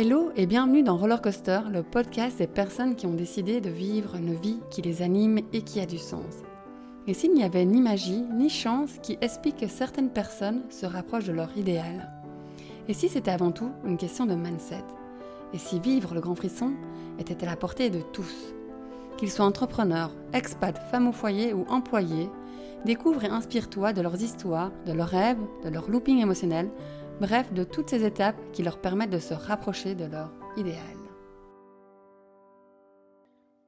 Hello et bienvenue dans Roller Coaster, le podcast des personnes qui ont décidé de vivre une vie qui les anime et qui a du sens. Et s'il n'y avait ni magie ni chance qui explique que certaines personnes se rapprochent de leur idéal. Et si c'était avant tout une question de mindset? Et si vivre le grand frisson était à la portée de tous? Qu'ils soient entrepreneurs, expats, femmes au foyer ou employés, découvre et inspire-toi de leurs histoires, de leurs rêves, de leur looping émotionnel bref, de toutes ces étapes qui leur permettent de se rapprocher de leur idéal.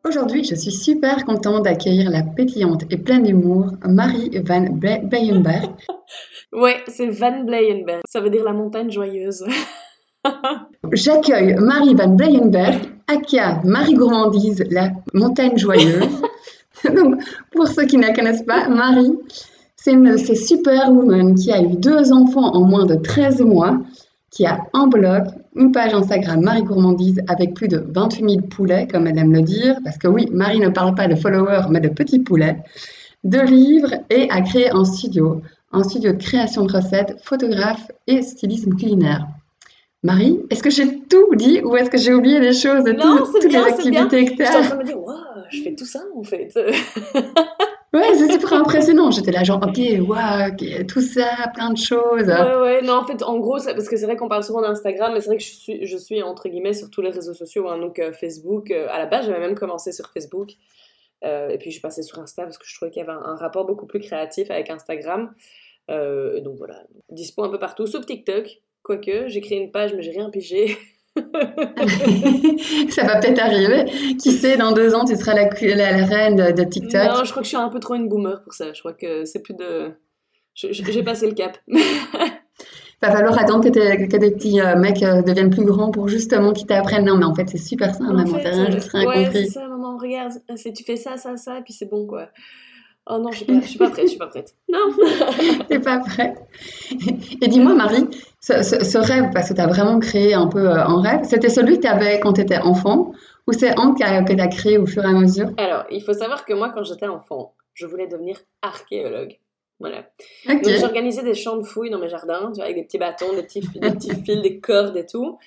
Aujourd'hui, je suis super contente d'accueillir la pétillante et pleine d'humour Marie Van Bleyenberg. ouais, c'est Van Bleyenberg. Ça veut dire la montagne joyeuse. J'accueille Marie Van Bleyenberg, aka Marie Gourmandise, la montagne joyeuse. Donc, pour ceux qui ne la connaissent pas, Marie, c'est superwomen qui a eu deux enfants en moins de 13 mois, qui a un blog, une page Instagram Marie Gourmandise avec plus de 28 000 poulets, comme elle aime le dire, parce que oui, Marie ne parle pas de followers, mais de petits poulets, deux livres et a créé un studio, un studio de création de recettes, photographe et stylisme culinaire. Marie, est-ce que j'ai tout dit ou est-ce que j'ai oublié des choses de non, toutes bien, les activités que tu as Je suis en train de me dire, je fais tout ça en fait. Ouais, c'est super impressionnant. J'étais là, genre, ok, waouh, tout ça, plein de choses. Ouais, ouais, non, en fait, en gros, parce que c'est vrai qu'on parle souvent d'Instagram, mais c'est vrai que je suis, entre guillemets, sur tous les réseaux sociaux, hein, donc euh, Facebook. Euh, à la base, j'avais même commencé sur Facebook. Euh, et puis, je passée sur Insta parce que je trouvais qu'il y avait un, rapport beaucoup plus créatif avec Instagram. donc, voilà, dispo un peu partout, sauf TikTok. Quoique, j'ai créé une page, mais j'ai rien pigé. ça va peut-être arriver. Qui sait, dans deux ans, tu seras la, la, reine de, TikTok. Non, je crois que je suis un peu trop une boomer pour ça. Je crois que c'est plus de. J'ai passé le cap. va falloir attendre que, que des petits euh, mecs euh, deviennent plus grands pour justement qu'ils t'apprennent. Non, mais en fait, c'est super simple, maman. T'as rien, juste rien ouais, c'est ça, maman. Regarde, tu fais ça, ça, ça, et puis c'est bon, quoi. Oh non, je ne suis pas prête, je suis pas prête. Non. T'es pas prête. Et dis-moi, Marie, ce, rêve, parce que tu as vraiment créé un peu euh, un rêve, c'était celui que tu avais quand tu étais enfant ou c'est un que tu as créé au fur et à mesure? Alors, il faut savoir que moi, quand j'étais enfant, je voulais devenir archéologue. Voilà. Donc, j'organisais des champs de fouilles dans mes jardins, tu vois, avec des petits bâtons, des petits, des petits fils, des cordes et tout.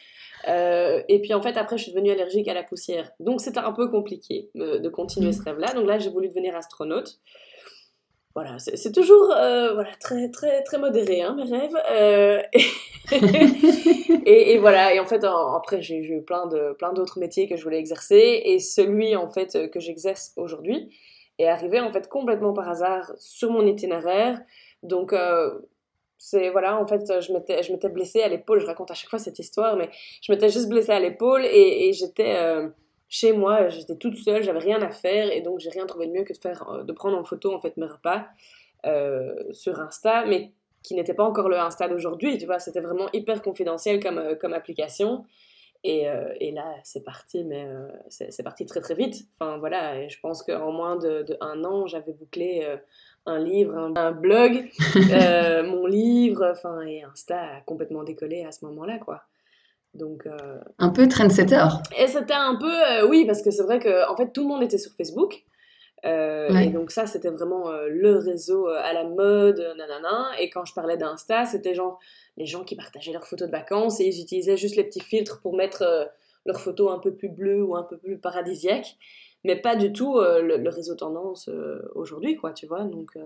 Euh, et puis en fait, après, je suis devenue allergique à la poussière. Donc c'était un peu compliqué euh, de continuer ce rêve-là. Donc là, j'ai voulu devenir astronaute voilà, c'est toujours euh, voilà, très, très, très modéré, hein, mes rêves. Euh, et, voilà, et en fait, après, j'ai eu plein d'autres métiers que je voulais exercer, et celui, en fait, que j'exerce aujourd'hui est arrivé, en fait, complètement par hasard sur mon itinéraire. Donc, euh, c'est, voilà, en fait, je m'étais blessée à l'épaule, je raconte à chaque fois cette histoire, mais je m'étais juste blessée à l'épaule, et, et j'étais chez moi, j'étais toute seule, j'avais rien à faire et donc j'ai rien trouvé de mieux que de faire, euh, de prendre en photo en fait mes repas euh, sur Insta, mais qui n'était pas encore le Insta d'aujourd'hui, tu vois, c'était vraiment hyper confidentiel comme, euh, comme application. Et, et là, c'est parti, mais c'est parti très très vite. Enfin voilà, et je pense qu'en moins de, un an, j'avais bouclé un livre, un, blog, mon livre, enfin, et Insta a complètement décollé à ce moment-là, quoi. Donc, euh, Un peu trendsetter. Et c'était un peu, euh, oui, parce que c'est vrai que en fait tout le monde était sur Facebook. Euh, et donc ça, c'était vraiment le réseau à la mode, nanana. Et quand je parlais d'Insta, c'était genre les gens qui partageaient leurs photos de vacances et ils utilisaient juste les petits filtres pour mettre leurs photos un peu plus bleues ou un peu plus paradisiaques. Mais pas du tout le, réseau tendance aujourd'hui, quoi, tu vois. Donc,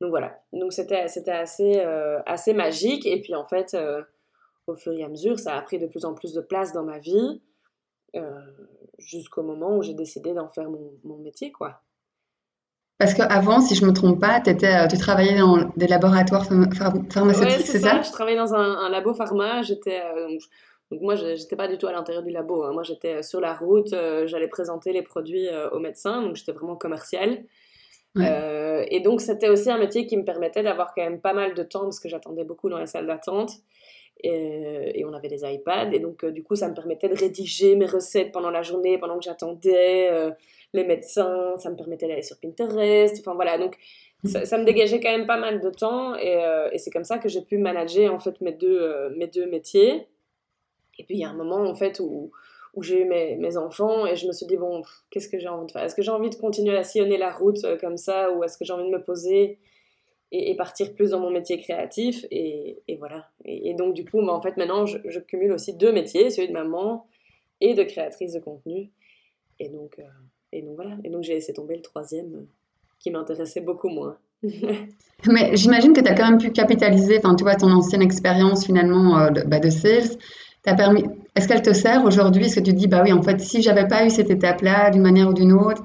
donc voilà. Donc c'était, c'était assez, assez magique. Et puis en fait au fur et à mesure, ça a pris de plus en plus de place dans ma vie, euh, jusqu'au moment où j'ai décidé d'en faire mon, mon, métier, quoi. Parce qu'avant, si je ne me trompe pas, étais, euh, tu travaillais dans des laboratoires pharmaceutiques, c'est ça, Je travaillais dans un, labo pharma. J'étais, euh, donc, moi, je n'étais pas du tout à l'intérieur du labo. Hein. Moi, j'étais sur la route. J'allais présenter les produits aux médecins. Donc, j'étais vraiment commercial. et donc, c'était aussi un métier qui me permettait d'avoir quand même pas mal de temps parce que j'attendais beaucoup dans les salles d'attente. Et, on avait des iPads. Et donc, euh, du coup, ça me permettait de rédiger mes recettes pendant la journée, pendant que j'attendais euh, les médecins. Ça me permettait d'aller sur Pinterest. Enfin, voilà. Donc, ça, me dégageait quand même pas mal de temps. Et, euh, et c'est comme ça que j'ai pu manager, en fait, mes deux, mes deux métiers. Et puis, il y a un moment, en fait, où, où j'ai eu mes, mes, enfants et je me suis dit, bon, qu'est-ce que j'ai envie de faire? Est-ce que j'ai envie de continuer à sillonner la route comme ça ou est-ce que j'ai envie de me poser? Et, partir plus dans mon métier créatif. Et, voilà. Et, donc, du coup, bah, en fait, maintenant, je, cumule aussi deux métiers, celui de maman et de créatrice de contenu. Et donc, euh, et donc voilà. Et donc, j'ai laissé tomber le troisième euh, qui m'intéressait beaucoup moins. Mais j'imagine que tu as quand même pu capitaliser, enfin, tu vois, ton ancienne expérience finalement euh, de, bah, de sales. permis... Est-ce qu'elle te sert aujourd'hui? Est-ce que tu te dis, bah oui, en fait, si j'avais pas eu cette étape-là, d'une manière ou d'une autre,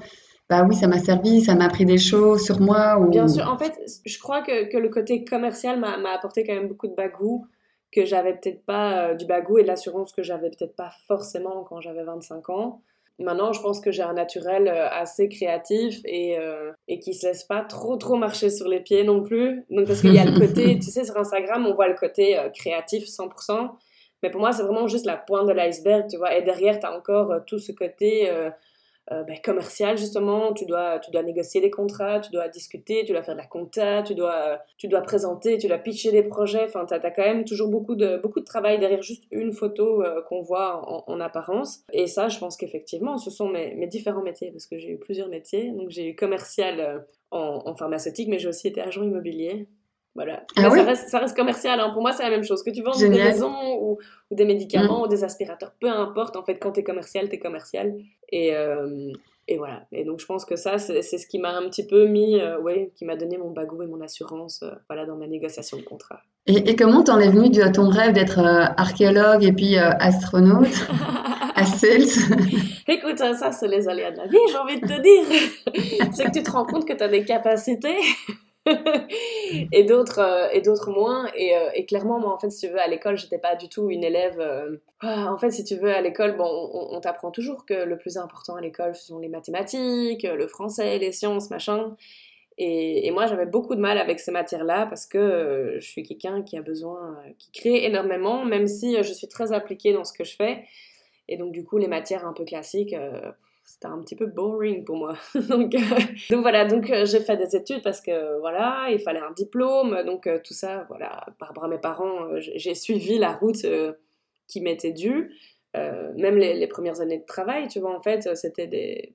bah oui, ça m'a servi, ça m'a appris des choses sur moi ou... Bien sûr, en fait, je crois que, que le côté commercial m'a apporté quand même beaucoup de bagou que j'avais peut-être pas, euh, du bagou et de l'assurance que j'avais peut-être pas forcément quand j'avais 25 ans. Maintenant, je pense que j'ai un naturel euh, assez créatif et, euh, et qui se laisse pas trop trop marcher sur les pieds non plus. Donc parce qu'il y a le côté, tu sais, sur Instagram, on voit le côté créatif 100%, mais pour moi, c'est vraiment juste la pointe de l'iceberg, tu vois. Et derrière, tu as encore tout ce côté euh, ben, commercial justement, tu dois, tu dois négocier des contrats, tu dois discuter, tu dois faire de la compta, tu dois, tu dois présenter, tu dois pitcher des projets, enfin tu as, quand même toujours beaucoup de, beaucoup de travail derrière juste une photo euh, qu'on voit en, apparence. Et ça, je pense qu'effectivement, ce sont mes, mes, différents métiers, parce que j'ai eu plusieurs métiers, donc j'ai eu commercial euh, en, en pharmaceutique, mais j'ai aussi été agent immobilier. Voilà. Ah ça, reste, ça, reste, commercial. Hein. Pour moi, c'est la même chose. Que tu vends des maisons ou, ou des médicaments mm. ou des aspirateurs, peu importe. En fait, quand tu es commercial, tu es commercial. Et, euh, et voilà. Et donc, je pense que ça, c'est ce qui m'a un petit peu mis, euh, ouais, qui m'a donné mon bagou et mon assurance euh, voilà, dans ma négociation de contrat. Et, et comment t'en es venu de ton rêve d'être archéologue et puis astronaute à Écoute, ça, c'est les aléas de la vie, j'ai envie de te dire. c'est que tu te rends compte que tu as des capacités et d'autres euh, et d'autres moins. Et, euh, et, clairement moi en fait si tu veux à l'école j'étais pas du tout une élève euh, ah, en fait si tu veux à l'école bon on, t'apprend toujours que le plus important à l'école ce sont les mathématiques le français les sciences machin. Et, et moi j'avais beaucoup de mal avec ces matières là parce que je suis quelqu'un qui a besoin qui crée énormément même si je suis très appliquée dans ce que je fais. Et donc du coup les matières un peu classiques c'était un petit peu boring pour moi. donc, euh, donc, voilà, donc euh, j'ai fait des études parce que voilà, il fallait un diplôme, donc euh, tout ça, voilà, par à mes parents, j'ai suivi la route qui m'était due. même les, les, premières années de travail, tu vois, en fait, c'était des,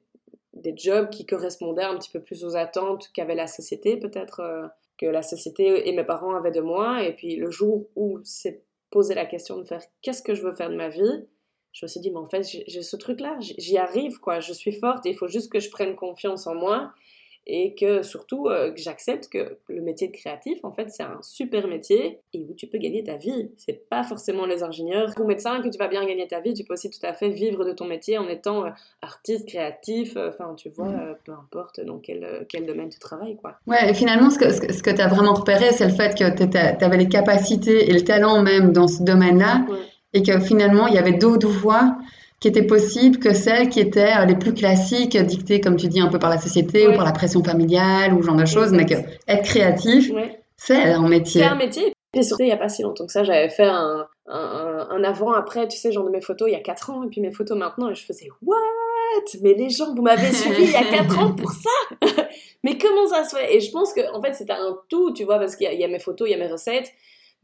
des jobs qui correspondaient un petit peu plus aux attentes qu'avait la société, peut-être que la société et mes parents avaient de moi. Et puis le jour où s'est posé la question de faire qu'est-ce que je veux faire de ma vie, je me suis dit, mais en fait, j'ai ce truc-là, j'y arrive, quoi. Je suis forte, et il faut juste que je prenne confiance en moi et que surtout euh, que j'accepte que le métier de créatif en fait c'est un super métier et où tu peux gagner ta vie. C'est pas forcément les ingénieurs. Ou médecins que tu vas bien gagner ta vie tu peux aussi tout à fait vivre de ton métier en étant euh, artiste créatif euh, enfin tu vois mm. peu importe dans quel, quel domaine tu travailles quoi. Ouais et finalement ce que, ce que tu as vraiment repéré c'est le fait que tu avais les capacités et le talent même dans ce domaine là et que finalement, il y avait d'autres voies qui étaient possibles que celles qui étaient euh, les plus classiques, dictées, comme tu dis, un peu par la société ou par la pression familiale ou ce genre de choses, mais que être créatif, c'est un métier. C'est un métier. Et surtout, il n'y a pas si longtemps que ça, j'avais fait un, un, avant-après, tu sais, genre de mes photos il y a 4 ans, et puis mes photos maintenant, et je faisais What? Mais les gens, vous m'avez suivi il y a 4 ans pour ça? Mais comment ça se fait? Et je pense que, en fait, c'était un tout, tu vois, parce qu'il y, y, a mes photos, il y a mes recettes,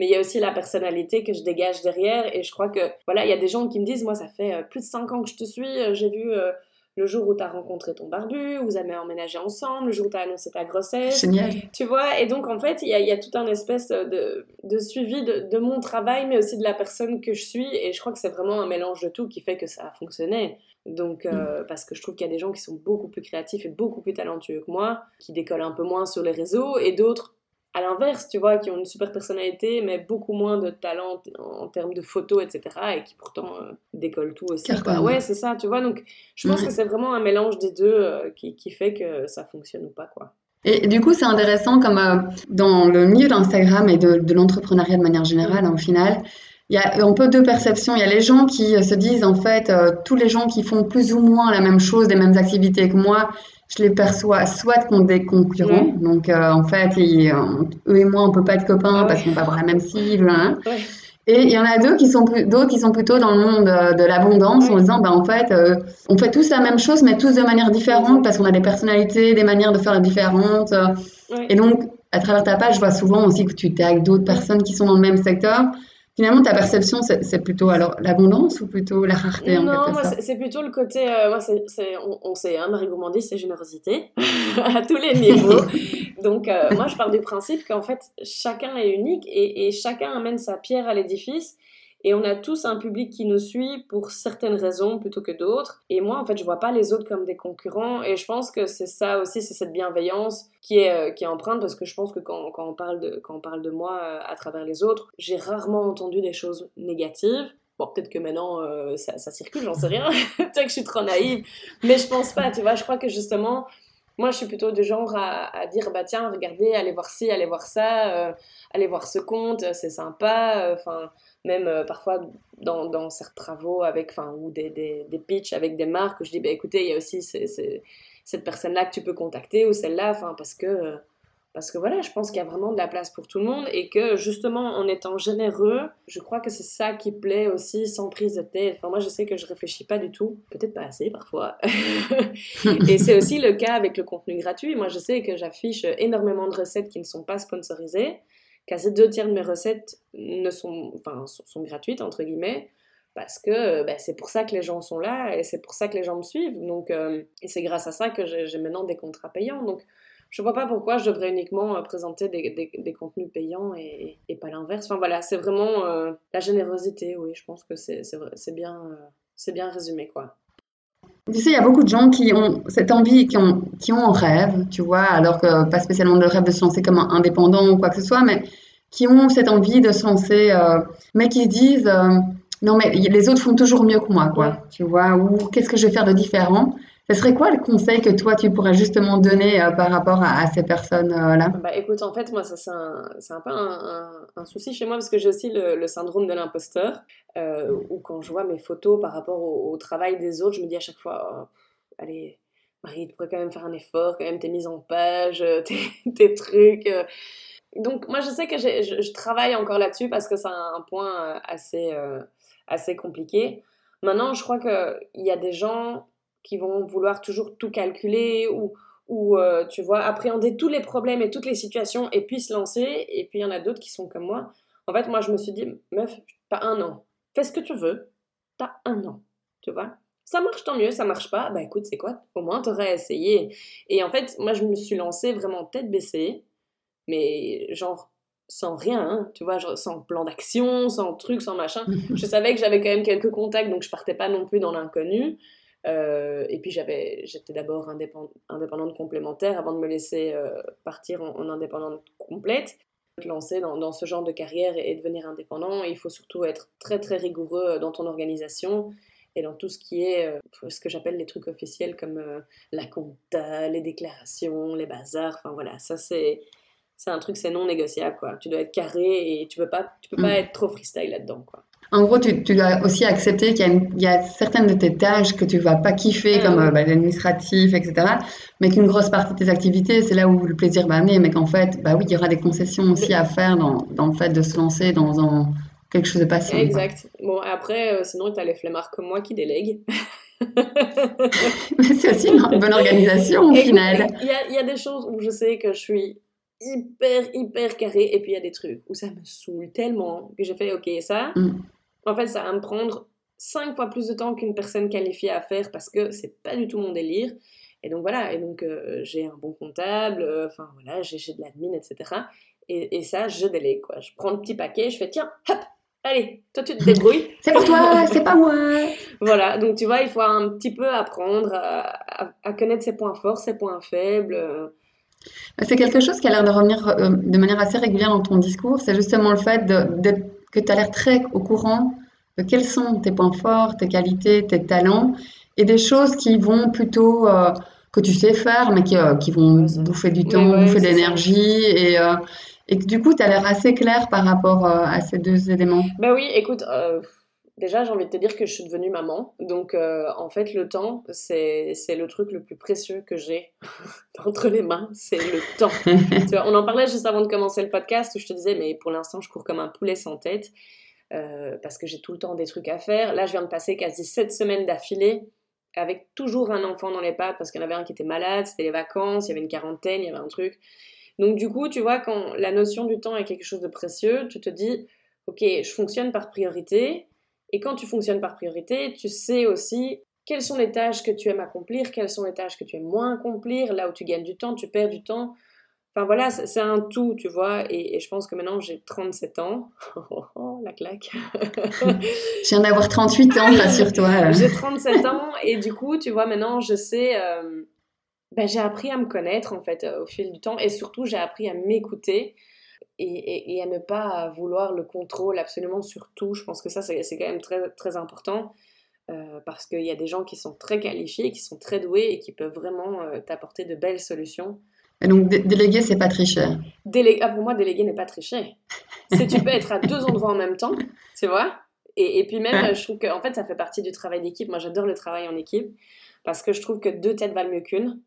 mais il y a aussi la personnalité que je dégage derrière et je crois que voilà il y a des gens qui me disent moi ça fait euh, plus de 5 ans que je te suis euh, j'ai vu euh, le jour où tu as rencontré ton barbu, vous avez emménagé ensemble, le jour où tu as annoncé ta grossesse. Génial. Tu vois, et donc en fait, il y a, y a, tout un espèce de, de suivi de, de, mon travail, mais aussi de la personne que je suis. Et je crois que c'est vraiment un mélange de tout qui fait que ça a fonctionné. Donc, mm. parce que je trouve qu'il y a des gens qui sont beaucoup plus créatifs et beaucoup plus talentueux que moi, qui décollent un peu moins sur les réseaux, et d'autres à l'inverse, tu vois, qui ont une super personnalité, mais beaucoup moins de talent en, termes de photos, etc., et qui pourtant euh, décollent tout aussi. Ouais, c'est ça, tu vois. Donc, je pense que c'est vraiment un mélange des deux euh, qui, qui, fait que ça fonctionne ou pas, quoi. Et du coup, c'est intéressant comme euh, dans le milieu d'Instagram et de, de l'entrepreneuriat de manière générale, au final, il y a un peu deux perceptions. Il y a les gens qui se disent, en fait, tous les gens qui font plus ou moins la même chose, les mêmes activités que moi, je les perçois soit comme des concurrents. Donc, euh, en fait, eux et moi, on peut pas être copains parce qu'on va avoir la même cible. Hein. Et il y en a deux qui sont d'autres qui sont plutôt dans le monde euh, de l'abondance en disant, ben, en fait, euh, on fait tous la même chose, mais tous de manière différente parce qu'on a des personnalités, des manières de faire différentes. Et donc, à travers ta page, je vois souvent aussi que tu es avec d'autres personnes qui sont dans le même secteur. Finalement, ta perception, c'est plutôt alors l'abondance ou plutôt la rareté en Non, moi, c'est plutôt le côté. Euh, moi, c'est, on, sait, hein, Marie Gourmandie, c'est générosité à tous les niveaux. Donc, euh, moi, je pars du principe qu'en fait, chacun est unique et, et chacun amène sa pierre à l'édifice. Et on a tous un public qui nous suit pour certaines raisons plutôt que d'autres. Et moi, en fait, je vois pas les autres comme des concurrents. Et je pense que c'est ça aussi, c'est cette bienveillance qui est, euh, qui est empreinte parce que je pense que quand, quand on, parle de, quand on parle de moi euh, à travers les autres, j'ai rarement entendu des choses négatives. Bon, peut-être que maintenant euh, ça, circule, j'en sais rien. peut-être que je suis trop naïve. Mais je pense pas, tu vois. Je crois que justement, moi, je suis plutôt du genre à, dire bah tiens, regardez, allez voir ci, allez voir ça, allez voir ce compte, c'est sympa. Enfin, même euh, parfois dans, dans, certains travaux avec, enfin, ou des, des, des pitchs avec des marques où je dis, bah, écoutez, il y a aussi cette personne-là que tu peux contacter ou celle-là, enfin, parce que, parce que voilà, je pense qu'il y a vraiment de la place pour tout le monde et que justement, en étant généreux, je crois que c'est ça qui plaît aussi sans prise de tête. Enfin, moi, je sais que je réfléchis pas du tout, peut-être pas assez parfois. et c'est aussi le cas avec le contenu gratuit. Moi, je sais que j'affiche énormément de recettes qui ne sont pas sponsorisées quasi deux tiers de mes recettes ne sont, enfin, sont gratuites, entre guillemets, parce que ben, c'est pour ça que les gens sont là et c'est pour ça que les gens me suivent. Donc, euh, et c'est grâce à ça que j'ai maintenant des contrats payants. Donc, je vois pas pourquoi je devrais uniquement euh, présenter des, des, contenus payants et, et pas l'inverse. Enfin voilà, c'est vraiment la générosité, oui, je pense que c'est bien, c'est bien résumé, quoi. Tu sais, il y a beaucoup de gens qui ont cette envie, qui ont, qui ont un rêve, tu vois, alors que pas spécialement le rêve de se lancer comme un indépendant ou quoi que ce soit, mais qui ont cette envie de se lancer, euh, mais qui se disent euh, non, mais les autres font toujours mieux que moi, quoi, tu vois, ou qu'est-ce que je vais faire de différent? Ce serait quoi le conseil que toi, tu pourrais justement donner euh, par rapport à, ces personnes-là Bah écoute, en fait, moi, ça, c'est un, un, peu un, souci chez moi parce que j'ai aussi le, syndrome de l'imposteur, euh, où quand je vois mes photos par rapport au, travail des autres, je me dis à chaque fois, oh, allez, Marie, tu pourrais quand même faire un effort, quand même tes mises en page, euh, tes, trucs. Donc moi, je sais que je, je, travaille encore là-dessus parce que c'est un point assez, assez compliqué. Maintenant, je crois qu'il y a des gens qui vont vouloir toujours tout calculer ou, ou euh, tu vois, appréhender tous les problèmes et toutes les situations et puis se lancer. Et puis il y en a d'autres qui sont comme moi. En fait, moi, je me suis dit, meuf, t'as un an. Fais ce que tu veux. T'as un an. Tu vois ça marche tant mieux, ça marche pas, bah écoute, c'est quoi? Au moins, t'aurais essayé. Et en fait, moi, je me suis lancée vraiment tête baissée, mais genre sans rien, hein, tu vois, genre, sans plan d'action, sans truc, sans machin. je savais que j'avais quand même quelques contacts, donc je partais pas non plus dans l'inconnu. Euh, et puis j'avais, j'étais d'abord indépendante complémentaire avant de me laisser euh, partir en, indépendante complète. Te lancer dans, dans, ce genre de carrière et, devenir indépendant, il faut surtout être très très rigoureux dans ton organisation et dans tout ce qui est euh, ce que j'appelle les trucs officiels comme la compta, les déclarations, les bazars. Enfin voilà, ça c'est c'est un truc c'est non négociable quoi. Tu dois être carré et tu peux pas tu peux pas mm. être trop freestyle là-dedans quoi. En gros, tu, dois aussi accepter qu'il y, a certaines de tes tâches que tu vas pas kiffer, comme euh, bah, l'administratif, etc. Mais qu'une grosse partie de tes activités, c'est là où le plaisir va amener. Mais qu'en fait, bah oui, il y aura des concessions aussi à faire dans, dans le fait de se lancer dans quelque chose de patient. Exact. Bon, après, euh, sinon, tu as les flemmards comme moi qui délèguent. c'est aussi une bonne organisation au final. Il y a, des choses où je sais que je suis hyper, hyper carré, et puis il y a des trucs où ça me saoule tellement que j'ai fait, ok, ça, mm en fait, ça va me prendre cinq fois plus de temps qu'une personne qualifiée à faire parce que c'est pas du tout mon délire. Et donc voilà, et donc euh, j'ai un bon comptable, euh, enfin voilà, j'ai de l'admin, etc. Et, et, ça, je délègue quoi. Je prends le petit paquet, je fais tiens, hop, allez, toi tu te débrouilles. c'est pour toi, c'est pas moi. voilà, donc tu vois, il faut un petit peu apprendre à, à, connaître ses points forts, ses points faibles. Euh. C'est quelque chose qui a l'air de revenir de manière assez régulière dans ton discours, c'est justement le fait d'être que tu as l'air très au courant de quels sont tes points forts, tes qualités, tes talents, et des choses qui vont plutôt, euh, que tu sais faire, mais qui, euh, qui vont bouffer du temps, bouffer de l'énergie, et, euh, et du coup, tu as l'air assez clair par rapport à ces deux éléments. Ben oui, écoute, déjà, j'ai envie de te dire que je suis devenue maman, donc en fait, le temps, c'est le truc le plus précieux que j'ai entre les mains, c'est le temps. tu vois, on en parlait juste avant de commencer le podcast, où je te disais, mais pour l'instant, je cours comme un poulet sans tête. Euh, parce que j'ai tout le temps des trucs à faire. Là, je viens de passer quasi sept semaines d'affilée avec toujours un enfant dans les pattes parce qu'il y en avait un qui était malade, c'était les vacances, il y avait une quarantaine, il y avait un truc. Donc du coup, tu vois, quand la notion du temps est quelque chose de précieux, tu te dis, ok, je fonctionne par priorité. Et quand tu fonctionnes par priorité, tu sais aussi quelles sont les tâches que tu aimes accomplir, quelles sont les tâches que tu aimes moins accomplir, là où tu gagnes du temps, tu perds du temps. Enfin voilà, c'est un tout, tu vois. Et, je pense que maintenant j'ai 37 ans. Oh, la claque. je viens d'avoir 38 ans, rassure-toi. j'ai 37 ans et du coup, tu vois, maintenant je sais. Euh, ben, j'ai appris à me connaître en fait euh, au fil du temps et surtout j'ai appris à m'écouter et, et, à ne pas vouloir le contrôle absolument sur tout. Je pense que ça c'est quand même très, très important euh, parce qu'il y a des gens qui sont très qualifiés, qui sont très doués et qui peuvent vraiment euh, t'apporter de belles solutions. Et donc déléguer c'est pas tricher. ah, pour moi déléguer n'est pas tricher. C'est tu peux être à deux endroits en même temps, tu vois. Et, et, puis même je trouve que en fait ça fait partie du travail d'équipe. Moi j'adore le travail en équipe parce que je trouve que deux têtes valent mieux qu'une.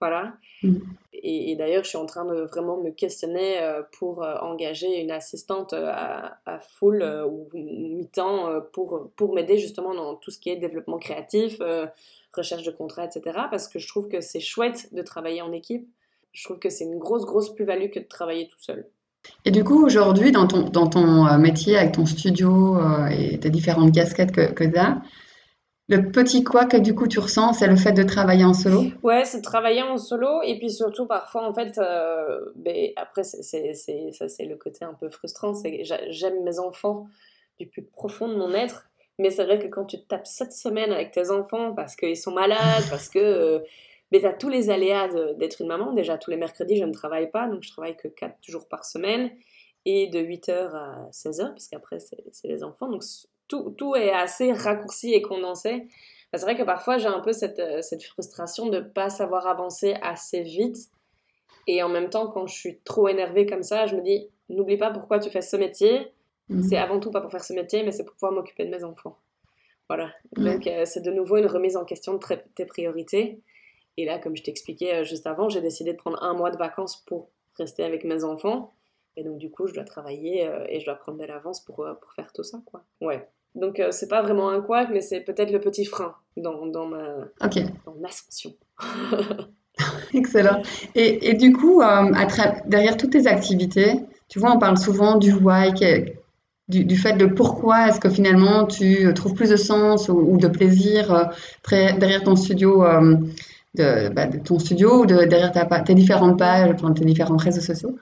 Voilà. Mm. Et, d'ailleurs, je suis en train de vraiment me questionner euh, pour euh, engager une assistante euh, à, full ou mi-temps pour, pour m'aider justement dans tout ce qui est développement créatif, recherche de contrats, etc. Parce que je trouve que c'est chouette de travailler en équipe. Je trouve que c'est une grosse, grosse plus-value que de travailler tout seul. Et du coup, aujourd'hui, dans ton, dans ton métier, avec ton studio et tes différentes casquettes que, que tu as, le petit quoi que du coup tu ressens, c'est le fait de travailler en solo? Ouais, c'est travailler en solo et puis surtout parfois en fait, euh, ben, après c'est, ça c'est le côté un peu frustrant, c'est que j'aime mes enfants du plus profond de mon être, mais c'est vrai que quand tu tapes cette semaine avec tes enfants parce qu'ils sont malades, parce que euh, ben, tu as tous les aléas d'être une maman, déjà tous les mercredis je ne travaille pas, donc je travaille que 4 jours par semaine et de 8h à 16h, parce qu'après c'est, les enfants, donc tout, est assez raccourci et condensé. C'est vrai que parfois j'ai un peu cette, euh, frustration de ne pas savoir avancer assez vite. Et en même temps, quand je suis trop énervée comme ça, je me dis, n'oublie pas pourquoi tu fais ce métier. Mhm. C'est avant tout pas pour faire ce métier, mais c'est pour pouvoir m'occuper de mes enfants. Voilà. Donc euh, c'est de nouveau une remise en question de tes priorités. Et là, comme je t'expliquais euh, juste avant, j'ai décidé de prendre un mois de vacances pour rester avec mes enfants. Et donc du coup, je dois travailler et je dois prendre de l'avance pour, pour faire tout ça, quoi. Ouais. Donc euh, c'est pas vraiment un couac, mais c'est peut-être le petit frein dans, dans ma dans ascension. Excellent. Et, et, du coup, euh, derrière toutes tes activités, tu vois, on parle souvent du why, du, du, fait de pourquoi est-ce que finalement tu trouves plus de sens ou, de plaisir euh, derrière ton studio, de, bah, de, ton studio ou de, derrière ta, tes différentes pages, tes différents réseaux sociaux.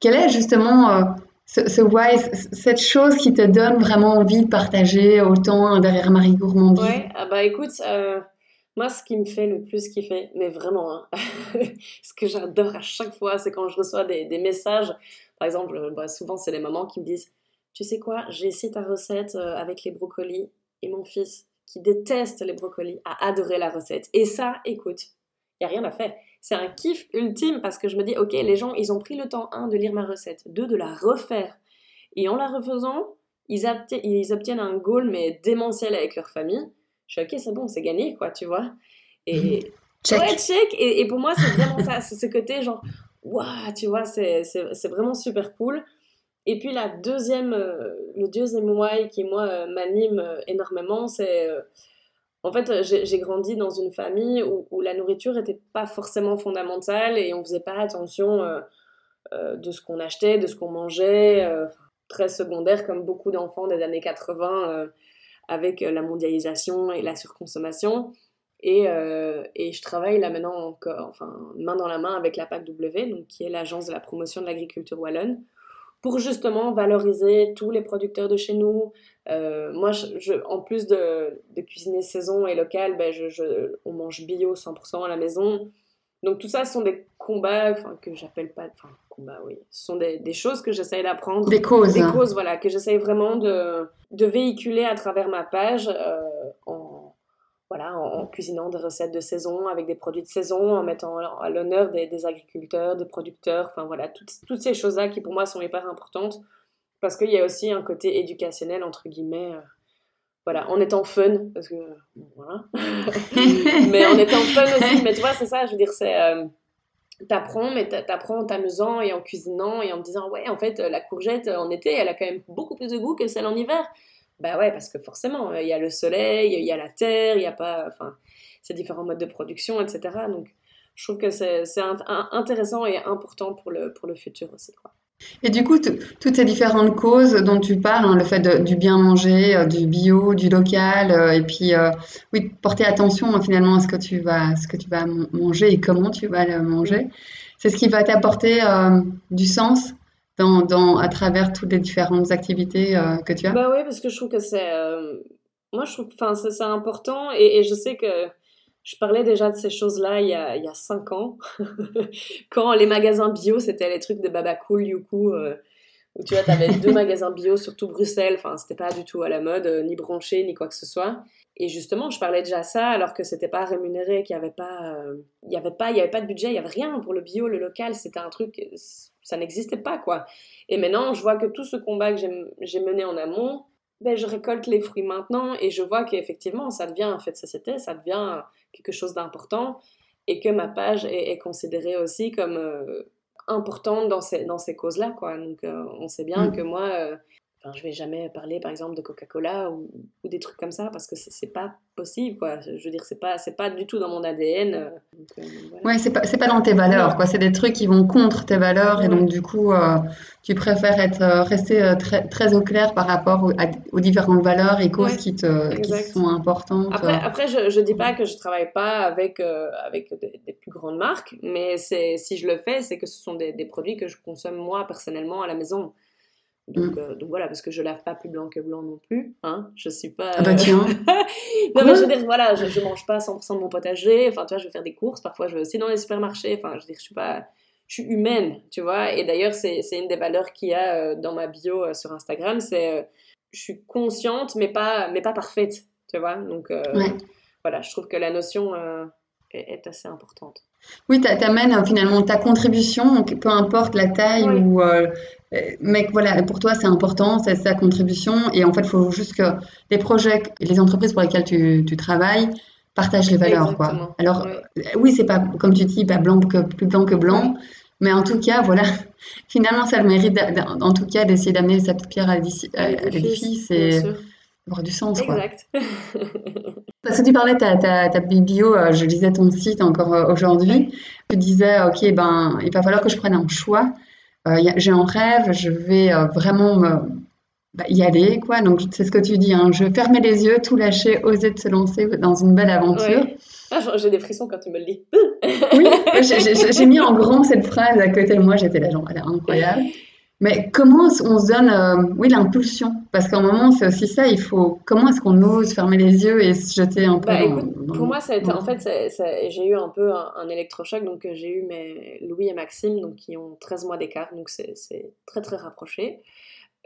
Quel est justement ce, why, cette chose qui te donne vraiment envie de partager autant derrière Marie Gourmandie Ouais, ah bah écoute, euh, moi ce qui me fait le plus kiffer, mais vraiment, hein, ce que j'adore à chaque fois, c'est quand je reçois des, messages. Par exemple, bah, souvent c'est les mamans qui me disent Tu sais quoi, j'ai essayé ta recette euh, avec les brocolis et mon fils qui déteste les brocolis a adoré la recette. Et ça, écoute, il n'y a rien à faire c'est un kiff ultime parce que je me dis, ok, les gens, ils ont pris le temps, un, de lire ma recette, deux, de la refaire. Et en la refaisant, ils, obtiennent, un goal, mais démentiel avec leur famille. Je suis ok, c'est bon, c'est gagné, quoi, tu vois. Et. check. Ouais, check. Et, pour moi, c'est vraiment ça. C'est ce côté, genre, waouh, tu vois, c'est vraiment super cool. Et puis, la deuxième, euh, le deuxième why qui, moi, euh, m'anime euh, énormément, c'est en fait, j'ai grandi dans une famille où, la nourriture n'était pas forcément fondamentale et on faisait pas attention euh, euh, de ce qu'on achetait, de ce qu'on mangeait, euh, très secondaire comme beaucoup d'enfants des années 80 avec la mondialisation et la surconsommation. Et, et, je travaille là maintenant encore, enfin, main dans la main avec la PAC-W, donc, qui est l'agence de la promotion de l'agriculture wallonne, pour justement valoriser tous les producteurs de chez nous. Euh, moi, je, en plus de, de, cuisiner saison et local, ben je, on mange bio 100% à la maison. Donc tout ça, ce sont des combats que j'appelle pas... Enfin, combats, oui. Ce sont des, des choses que j'essaye d'apprendre. Des causes. Des causes, voilà, que j'essaye vraiment de, de, véhiculer à travers ma page euh, en voilà, en, cuisinant des recettes de saison avec des produits de saison, en mettant à l'honneur des, agriculteurs, des producteurs, enfin voilà, toutes, toutes ces choses-là qui pour moi sont hyper importantes parce qu'il y a aussi un côté éducationnel, entre guillemets, euh, voilà, en étant fun, parce que, voilà, mais en étant fun aussi, mais tu vois, c'est ça, je veux dire, c'est, euh, t'apprends, mais t'apprends en t'amusant et en cuisinant et en te disant, ouais, en fait, la courgette en été, elle a quand même beaucoup plus de goût que celle en hiver. Bah ouais, parce que forcément, il y a le soleil, il y a la terre, il y a pas. Enfin, c'est différents modes de production, etc. Donc, je trouve que c'est intéressant et important pour le, pour le futur aussi. Quoi. Et du coup, toutes ces différentes causes dont tu parles, hein, le fait de, du bien manger, euh, du bio, du local, euh, et puis euh, oui, porter attention hein, finalement à ce que tu vas, ce que tu vas manger et comment tu vas le manger, c'est ce qui va t'apporter du sens dans, à travers toutes les différentes activités que tu as. Bah oui, parce que je trouve que c'est, moi je trouve, enfin c'est important, et, je sais que je parlais déjà de ces choses-là il y a, il y a cinq ans, quand les magasins bio, c'était les trucs de Baba Cool, Youkou, euh, où tu vois, tu avais deux magasins bio, surtout Bruxelles, enfin, c'était pas du tout à la mode, euh, ni branché, ni quoi que ce soit. Et justement, je parlais déjà ça alors que c'était pas rémunéré, qu'il y avait pas, euh, il y avait pas, il y avait pas de budget, il y avait rien pour le bio, le local, c'était un truc, ça n'existait pas, quoi. Et maintenant, je vois que tout ce combat que j'ai mené en amont, ben, je récolte les fruits maintenant et je vois qu'effectivement, ça devient un fait de société, ça devient quelque chose d'important et que ma page est, considérée aussi comme euh, importante dans ces, dans ces causes-là. Quoi. Donc, euh, on sait bien mm. que moi, euh, Enfin, je vais jamais parler par exemple de Coca-Cola ou, ou, des trucs comme ça parce que c'est pas possible quoi. Je veux dire c'est pas c'est pas du tout dans mon ADN. Euh, euh, Ouais c'est pas c'est pas dans tes valeurs quoi. C'est des trucs qui vont contre tes valeurs et donc du coup euh, tu préfères être rester très très au clair par rapport aux, différentes valeurs et causes qui te qui sont importantes. Après après je je dis pas que je travaille pas avec avec des, plus grandes marques mais c'est si je le fais c'est que ce sont des, des produits que je consomme moi personnellement à la maison. Donc, mm. euh, donc, voilà, parce que je lave pas plus blanc que blanc non plus. Hein. Je suis pas. Ah bah tiens. non, mais je veux dire, voilà, je, je mange pas 100% de mon potager. Enfin, tu vois, je vais faire des courses. Parfois, je vais aussi dans les supermarchés. Enfin, je veux dire, je suis pas. Je suis humaine, tu vois. Et d'ailleurs, c'est une des valeurs qu'il y a euh, dans ma bio euh, sur Instagram. C'est. je suis consciente, mais pas, mais pas parfaite, tu vois. Donc, voilà, je trouve que la notion est, assez importante. Oui, tu amènes finalement ta contribution, peu importe la taille ou euh, mais voilà, pour toi, c'est important, c'est sa contribution. Et en fait, il faut juste que les projets et les entreprises pour lesquelles tu, tu travailles partagent les valeurs. Quoi. Alors, oui, euh, oui c'est pas, comme tu dis, pas blanc que, plus blanc que blanc. Mais en tout cas, voilà, finalement, ça le mérite, en tout cas, d'essayer d'amener sa petite pierre à l'édifice et avoir du sens. Exact. Parce que tu parlais de ta, ta, ta bio, euh, je lisais ton site encore aujourd'hui. Tu disais, OK, ben, il va falloir que je prenne un choix. Euh, j'ai un rêve, je vais euh, vraiment bah, y aller, quoi. Donc, c'est ce que tu dis, hein. je fermer les yeux, tout lâcher, oser de se lancer dans une belle aventure. Ah, j'ai des frissons quand tu me le dis. oui, j'ai mis en grand cette phrase à côté de moi, j'étais là, genre, elle est incroyable. Mais comment on se donne, euh, oui, l'impulsion? Parce qu'à un moment, c'est aussi ça, il faut, comment est-ce qu'on ose fermer les yeux et se jeter un peu bah, Pour moi, ça a été, en fait, j'ai eu un peu un, électrochoc, donc euh, j'ai eu mes Louis et Maxime, donc qui ont 13 mois d'écart, donc c'est très très rapproché.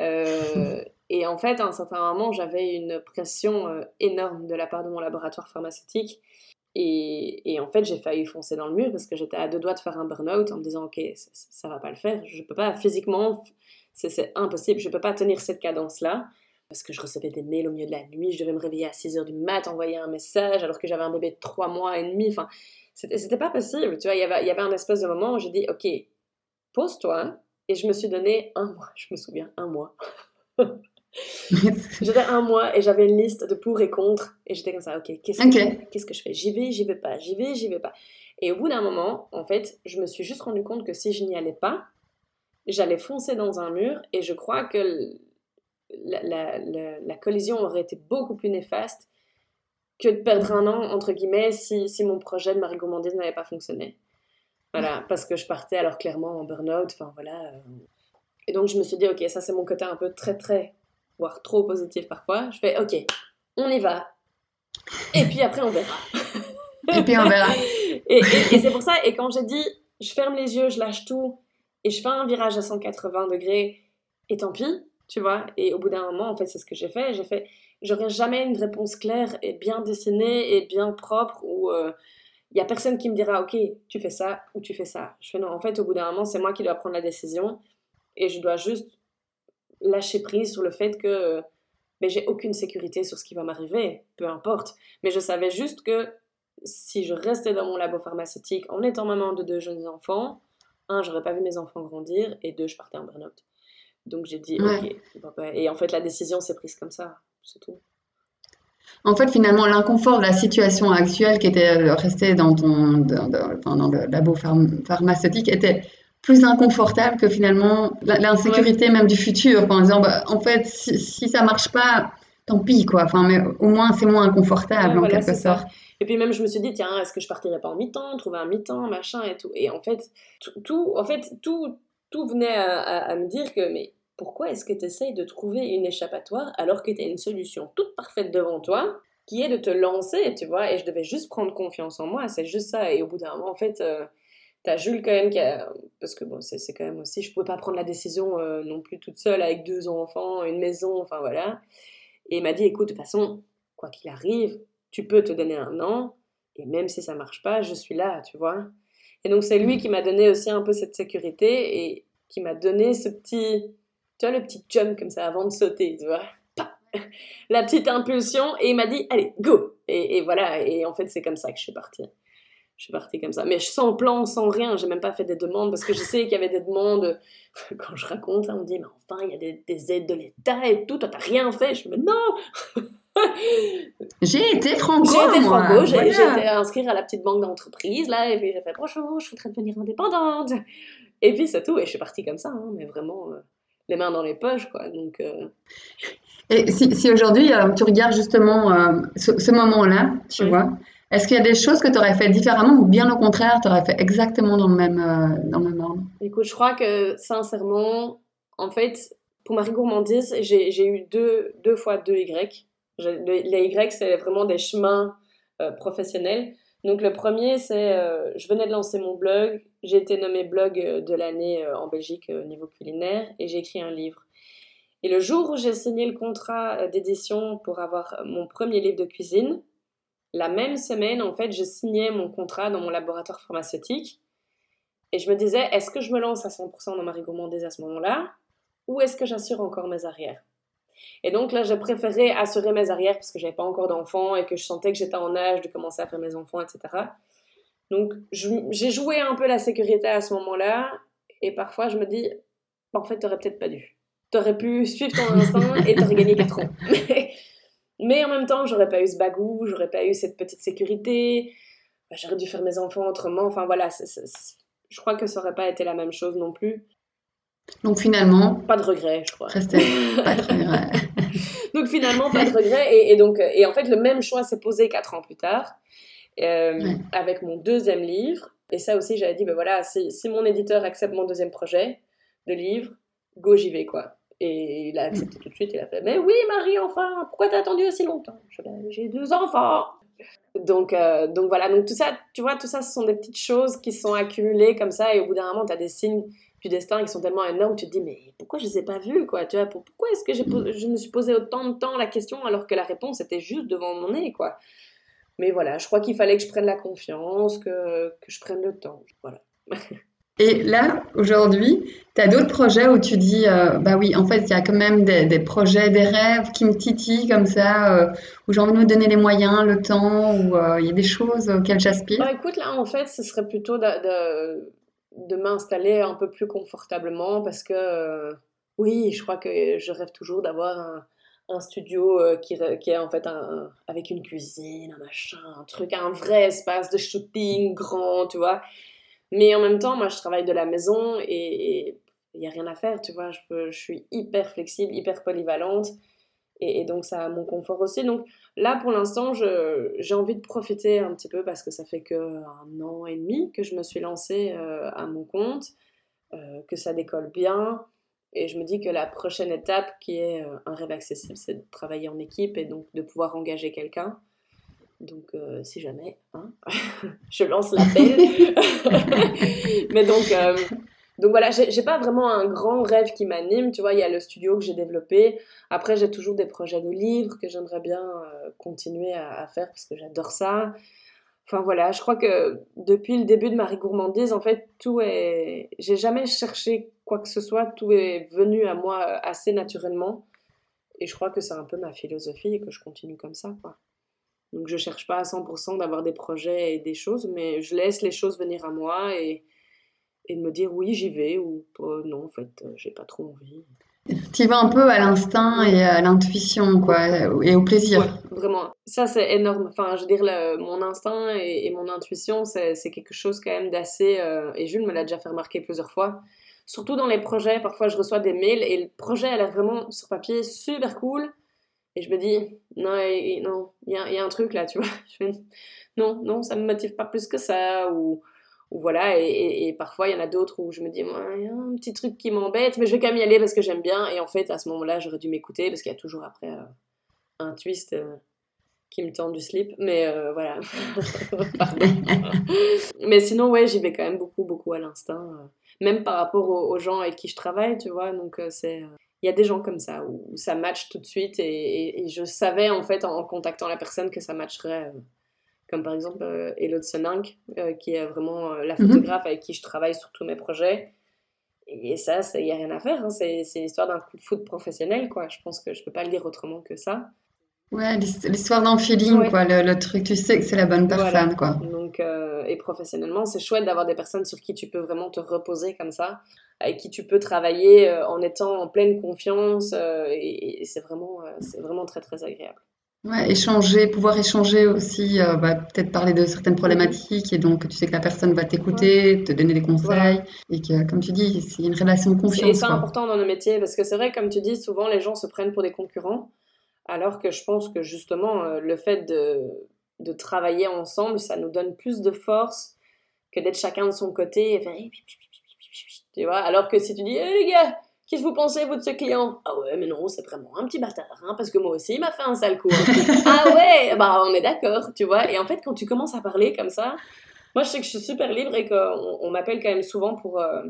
Euh, et en fait, à un certain moment, j'avais une pression énorme de la part de mon laboratoire pharmaceutique. Et, en fait, j'ai failli foncer dans le mur parce que j'étais à deux doigts de faire un burn-out en me disant, OK, ça, ça, va pas le faire. Je peux pas physiquement, c'est impossible. Je peux pas tenir cette cadence-là parce que je recevais des mails au milieu de la nuit. Je devais me réveiller à 6 heures du mat, envoyer un message alors que j'avais un bébé de 3 mois et demi. Enfin, c'était pas possible. Tu vois, il y avait, y avait un espèce de moment où j'ai dit, OK, pose-toi. Et je me suis donné un mois. Je me souviens, un mois. j'avais un mois et j'avais une liste de pour et contre et j'étais comme ça, ok, qu'est-ce que, qu'est-ce que je fais? J'y vais, j'y vais pas, j'y vais, j'y vais pas. Et au bout d'un moment, en fait, je me suis juste rendu compte que si je n'y allais pas, j'allais foncer dans un mur et je crois que la, la, la, collision aurait été beaucoup plus néfaste que de perdre un an, entre guillemets, si, si mon projet de Marie Gourmandise n'avait pas fonctionné. Voilà, parce que je partais alors clairement en burn-out, enfin voilà. Euh. Et donc je me suis dit, ok, ça c'est mon côté un peu très très voire trop positif parfois, je fais ok, on y va. Et puis après, on verra. et puis on verra. et, c'est pour ça, et quand j'ai dit, je ferme les yeux, je lâche tout, et je fais un virage à 180 degrés, et tant pis, tu vois. Et au bout d'un moment, en fait, c'est ce que j'ai fait. J'ai fait, j'aurai jamais une réponse claire et bien dessinée et bien propre où il euh, y a personne qui me dira, ok, tu fais ça ou tu fais ça. Je fais non, en fait, au bout d'un moment, c'est moi qui dois prendre la décision et je dois juste lâcher prise sur le fait que mais j'ai aucune sécurité sur ce qui va m'arriver, peu importe. Mais je savais juste que si je restais dans mon labo pharmaceutique en étant maman de deux jeunes enfants, un, j'aurais pas vu mes enfants grandir, et deux, je partais en burn-out. Donc j'ai dit, ok. Et en fait, la décision s'est prise comme ça, c'est tout. En fait, finalement, l'inconfort de la situation actuelle qui était restée dans, ton, dans, le labo pharmaceutique était plus inconfortable que finalement l'insécurité même du futur, en disant, bah, en fait, si, si ça marche pas, tant pis, quoi. Enfin, mais au moins, c'est moins inconfortable, en quelque sorte. Et puis même, je me suis dit, tiens, est-ce que je partirais pas en mi-temps, trouver un mi-temps, machin et tout. Et en fait, tout, en fait, tout, tout venait à, me dire que, mais pourquoi est-ce que tu essayes de trouver une échappatoire alors que tu as une solution toute parfaite devant toi qui est de te lancer, tu vois, et je devais juste prendre confiance en moi, c'est juste ça. Et au bout d'un moment, en fait, euh, t'as Jules quand même qui a... Parce que bon, c'est quand même aussi, je pouvais pas prendre la décision euh, non plus toute seule avec deux enfants, une maison, enfin voilà. Et il m'a dit, écoute, de toute façon, quoi qu'il arrive, tu peux te donner un an, et même si ça marche pas, je suis là, tu vois. Et donc c'est lui qui m'a donné aussi un peu cette sécurité et qui m'a donné ce petit, tu vois, le petit jump comme ça avant de sauter, tu vois. La petite impulsion, et il m'a dit, allez, go et, et voilà, et en fait c'est comme ça que je suis partie je suis partie comme ça. Mais sans plan, sans rien, j'ai même pas fait des demandes parce que je sais qu'il y avait des demandes. Quand je raconte, on me dit, mais enfin, il y a des, aides de l'État et tout, toi t'as rien fait. Je me dis, non J'ai été franco. J'ai été franco, j'ai été inscrire à la petite banque d'entreprise là, et puis j'ai fait, bonjour, je voudrais devenir indépendante. Et puis c'est tout, et je suis partie comme ça, hein, mais vraiment euh, les mains dans les poches, quoi. Donc. Euh, et si, aujourd'hui euh, tu regardes justement ce, moment-là, tu vois, est-ce qu'il y a des choses que tu aurais fait différemment ou bien au contraire, tu aurais fait exactement dans le même, euh, dans le même ordre? Écoute, je crois que sincèrement, en fait, pour Marie Gourmandise, j'ai eu deux, deux fois deux Y. Les Y, c'est vraiment des chemins euh, professionnels. Donc le premier, c'est, euh, je venais de lancer mon blog, j'ai été nommée blog de l'année en Belgique au niveau culinaire et j'ai écrit un livre. Et le jour où j'ai signé le contrat d'édition pour avoir mon premier livre de cuisine, la même semaine, en fait, je signais mon contrat dans mon laboratoire pharmaceutique. Et je me disais, est-ce que je me lance à 100% dans ma gourmandise à ce moment-là Ou est-ce que j'assure encore mes arrières? Et donc là, j'ai préféré assurer mes arrières parce que j'avais pas encore d'enfants et que je sentais que j'étais en âge de commencer à faire mes enfants, etc. Donc j'ai joué un peu la sécurité à ce moment-là. Et parfois, je me dis, en fait, t'aurais peut-être pas dû. T'aurais pu suivre ton instinct et t'aurais gagné 4 ans. Mais en même temps, j'aurais pas eu ce bagou, j'aurais pas eu cette petite sécurité, bah, j'aurais dû faire mes enfants autrement. Enfin voilà, je crois que ça aurait pas été la même chose non plus. Donc finalement. Pas de regret, je crois. Restait pas de regret. donc finalement, pas de regret. Et, donc, et en fait, le même choix s'est posé quatre ans plus tard, euh, avec mon deuxième livre. Et ça aussi, j'avais dit, ben voilà, si, si mon éditeur accepte mon deuxième projet de livre, go, j'y vais, quoi. Et il a accepté tout de suite, il a fait Mais oui, Marie, enfin, pourquoi t'as attendu aussi longtemps? J'ai deux enfants donc, euh, donc voilà, donc tout ça, tu vois, tout ça, ce sont des petites choses qui sont accumulées comme ça, et au bout d'un moment, tu as des signes du destin qui sont tellement énormes, tu te dis, mais pourquoi je les ai pas vus, quoi, tu vois, pourquoi est-ce que je me suis posé autant de temps la question alors que la réponse était juste devant mon nez, quoi. Mais voilà, je crois qu'il fallait que je prenne la confiance, que, que je prenne le temps, voilà. Et là, aujourd'hui, tu as d'autres projets où tu dis, euh, bah oui, en fait, il y a quand même des, projets, des rêves qui me titillent comme ça, euh, où j'ai envie de me donner les moyens, le temps, où euh, il y a des choses auxquelles j'aspire. Bah, écoute, là, en fait, ce serait plutôt de, m'installer un peu plus confortablement parce que, oui, je crois que je rêve toujours d'avoir un, studio qui, est en fait avec une cuisine, un machin, un truc, un vrai espace de shooting grand, tu vois. Mais en même temps, moi, je travaille de la maison et il n'y a rien à faire, tu vois. Je, suis hyper flexible, hyper polyvalente. Et, donc, ça a mon confort aussi. Donc, là, pour l'instant, j'ai envie de profiter un petit peu parce que ça fait qu'un an et demi que je me suis lancée euh, à mon compte, euh, que ça décolle bien. Et je me dis que la prochaine étape, qui est euh, un rêve accessible, c'est de travailler en équipe et donc de pouvoir engager quelqu'un. Donc, euh, si jamais, hein, je lance l'appel. Mais donc, euh, donc voilà, j'ai pas vraiment un grand rêve qui m'anime. Tu vois, il y a le studio que j'ai développé. Après, j'ai toujours des projets de livres que j'aimerais bien euh, continuer à, faire parce que j'adore ça. Enfin voilà, je crois que depuis le début de Marie Gourmandise, en fait, tout est. J'ai jamais cherché quoi que ce soit, tout est venu à moi assez naturellement. Et je crois que c'est un peu ma philosophie et que je continue comme ça, quoi. Donc je cherche pas à 100% d'avoir des projets et des choses, mais je laisse les choses venir à moi et, et de me dire oui j'y vais ou non en fait euh, j'ai pas trop envie. Tu vas un peu à l'instinct et à l'intuition, quoi, et au plaisir. Ouais, vraiment. Ça, c'est énorme. Enfin, je veux dire, mon instinct et, mon intuition, c'est quelque chose quand même d'assez... Euh, et Jules me l'a déjà fait remarquer plusieurs fois. Surtout dans les projets, parfois je reçois des mails et le projet a l'air vraiment sur papier super cool. Et je me dis, non, non, il y a, un truc là, tu vois. non, non, ça me motive pas plus que ça. Ou, voilà, et, parfois il y en a d'autres où je me dis, il y a un petit truc qui m'embête, mais je vais quand même y aller parce que j'aime bien. Et en fait, à ce moment-là, j'aurais dû m'écouter parce qu'il y a toujours après euh, un twist euh, qui me tend du slip. Mais euh, voilà. mais sinon, ouais, j'y vais quand même beaucoup, beaucoup à l'instinct. même par rapport aux, gens avec qui je travaille, tu vois. Donc, c'est il y a des gens comme ça où ça match tout de suite et, je savais en fait en, contactant la personne que ça matcherait comme par exemple euh, Elodie Sonank, euh, qui est vraiment euh, la mhm. photographe avec qui je travaille sur tous mes projets. Et ça, il n'y a rien à faire. Hein. C'est l'histoire d'un coup de foot professionnel, quoi. Je pense que je ne peux pas le dire autrement que ça. Ouais, l'histoire d'un feeling, quoi. Le, truc, tu sais que c'est la bonne personne, quoi. Donc, et professionnellement, c'est chouette d'avoir des personnes sur qui tu peux vraiment te reposer comme ça, avec qui tu peux travailler en étant en pleine confiance. et, et c'est vraiment, c'est vraiment très, très agréable. Ouais, échanger, pouvoir échanger aussi, euh, bah, peut-être parler de certaines problématiques et donc tu sais que la personne va t'écouter, te donner des conseils et que, comme tu dis, c'est une relation de confiance. C'est important dans nos métiers parce que c'est vrai, comme tu dis, souvent les gens se prennent pour des concurrents alors que je pense que justement euh, le fait de, de travailler ensemble, ça nous donne plus de force que d'être chacun de son côté et tu vois, alors que si tu dis, hey, les gars, Qu'est-ce que vous pensez, vous, de ce client? Ah ouais, mais non, c'est vraiment un petit bâtard, hein, parce que moi aussi, il m'a fait un sale coup. Hein. ah ouais, bah on est d'accord, tu vois. Et en fait, quand tu commences à parler comme ça, moi, je sais que je suis super libre et qu'on on, m'appelle quand même souvent pour, euh,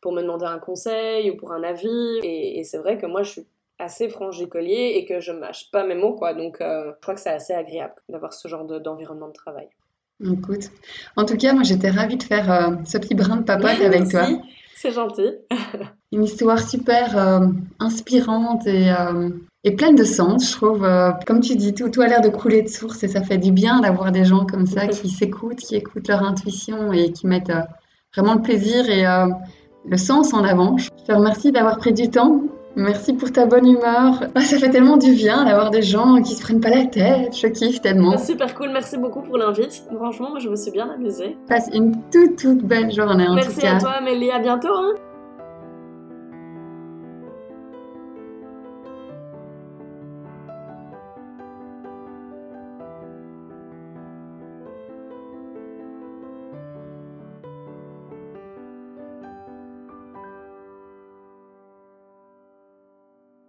pour me demander un conseil ou pour un avis. Et, c'est vrai que moi, je suis assez franche du collier et que je mâche pas mes mots, quoi. Donc, euh, je crois que c'est assez agréable d'avoir ce genre d'environnement de, travail. Écoute, en tout cas, moi, j'étais ravie de faire euh, ce petit brin de papote avec toi. C'est gentil. Une histoire super euh, inspirante et, euh, et, pleine de sens, je trouve. Comme tu dis, tout, tout a l'air de couler de source et ça fait du bien d'avoir des gens comme ça qui s'écoutent, qui écoutent leur intuition et qui mettent vraiment le plaisir et le sens en avant. Je te remercie d'avoir pris du temps Merci pour ta bonne humeur. Ah, ça fait tellement du bien d'avoir des gens qui se prennent pas la tête. Je kiffe tellement. Super cool. Merci beaucoup pour l'invite. Franchement, je me suis bien amusée. Passe une toute toute belle journée en Merci tout cas. Merci à toi, Amélie. À bientôt. Hein.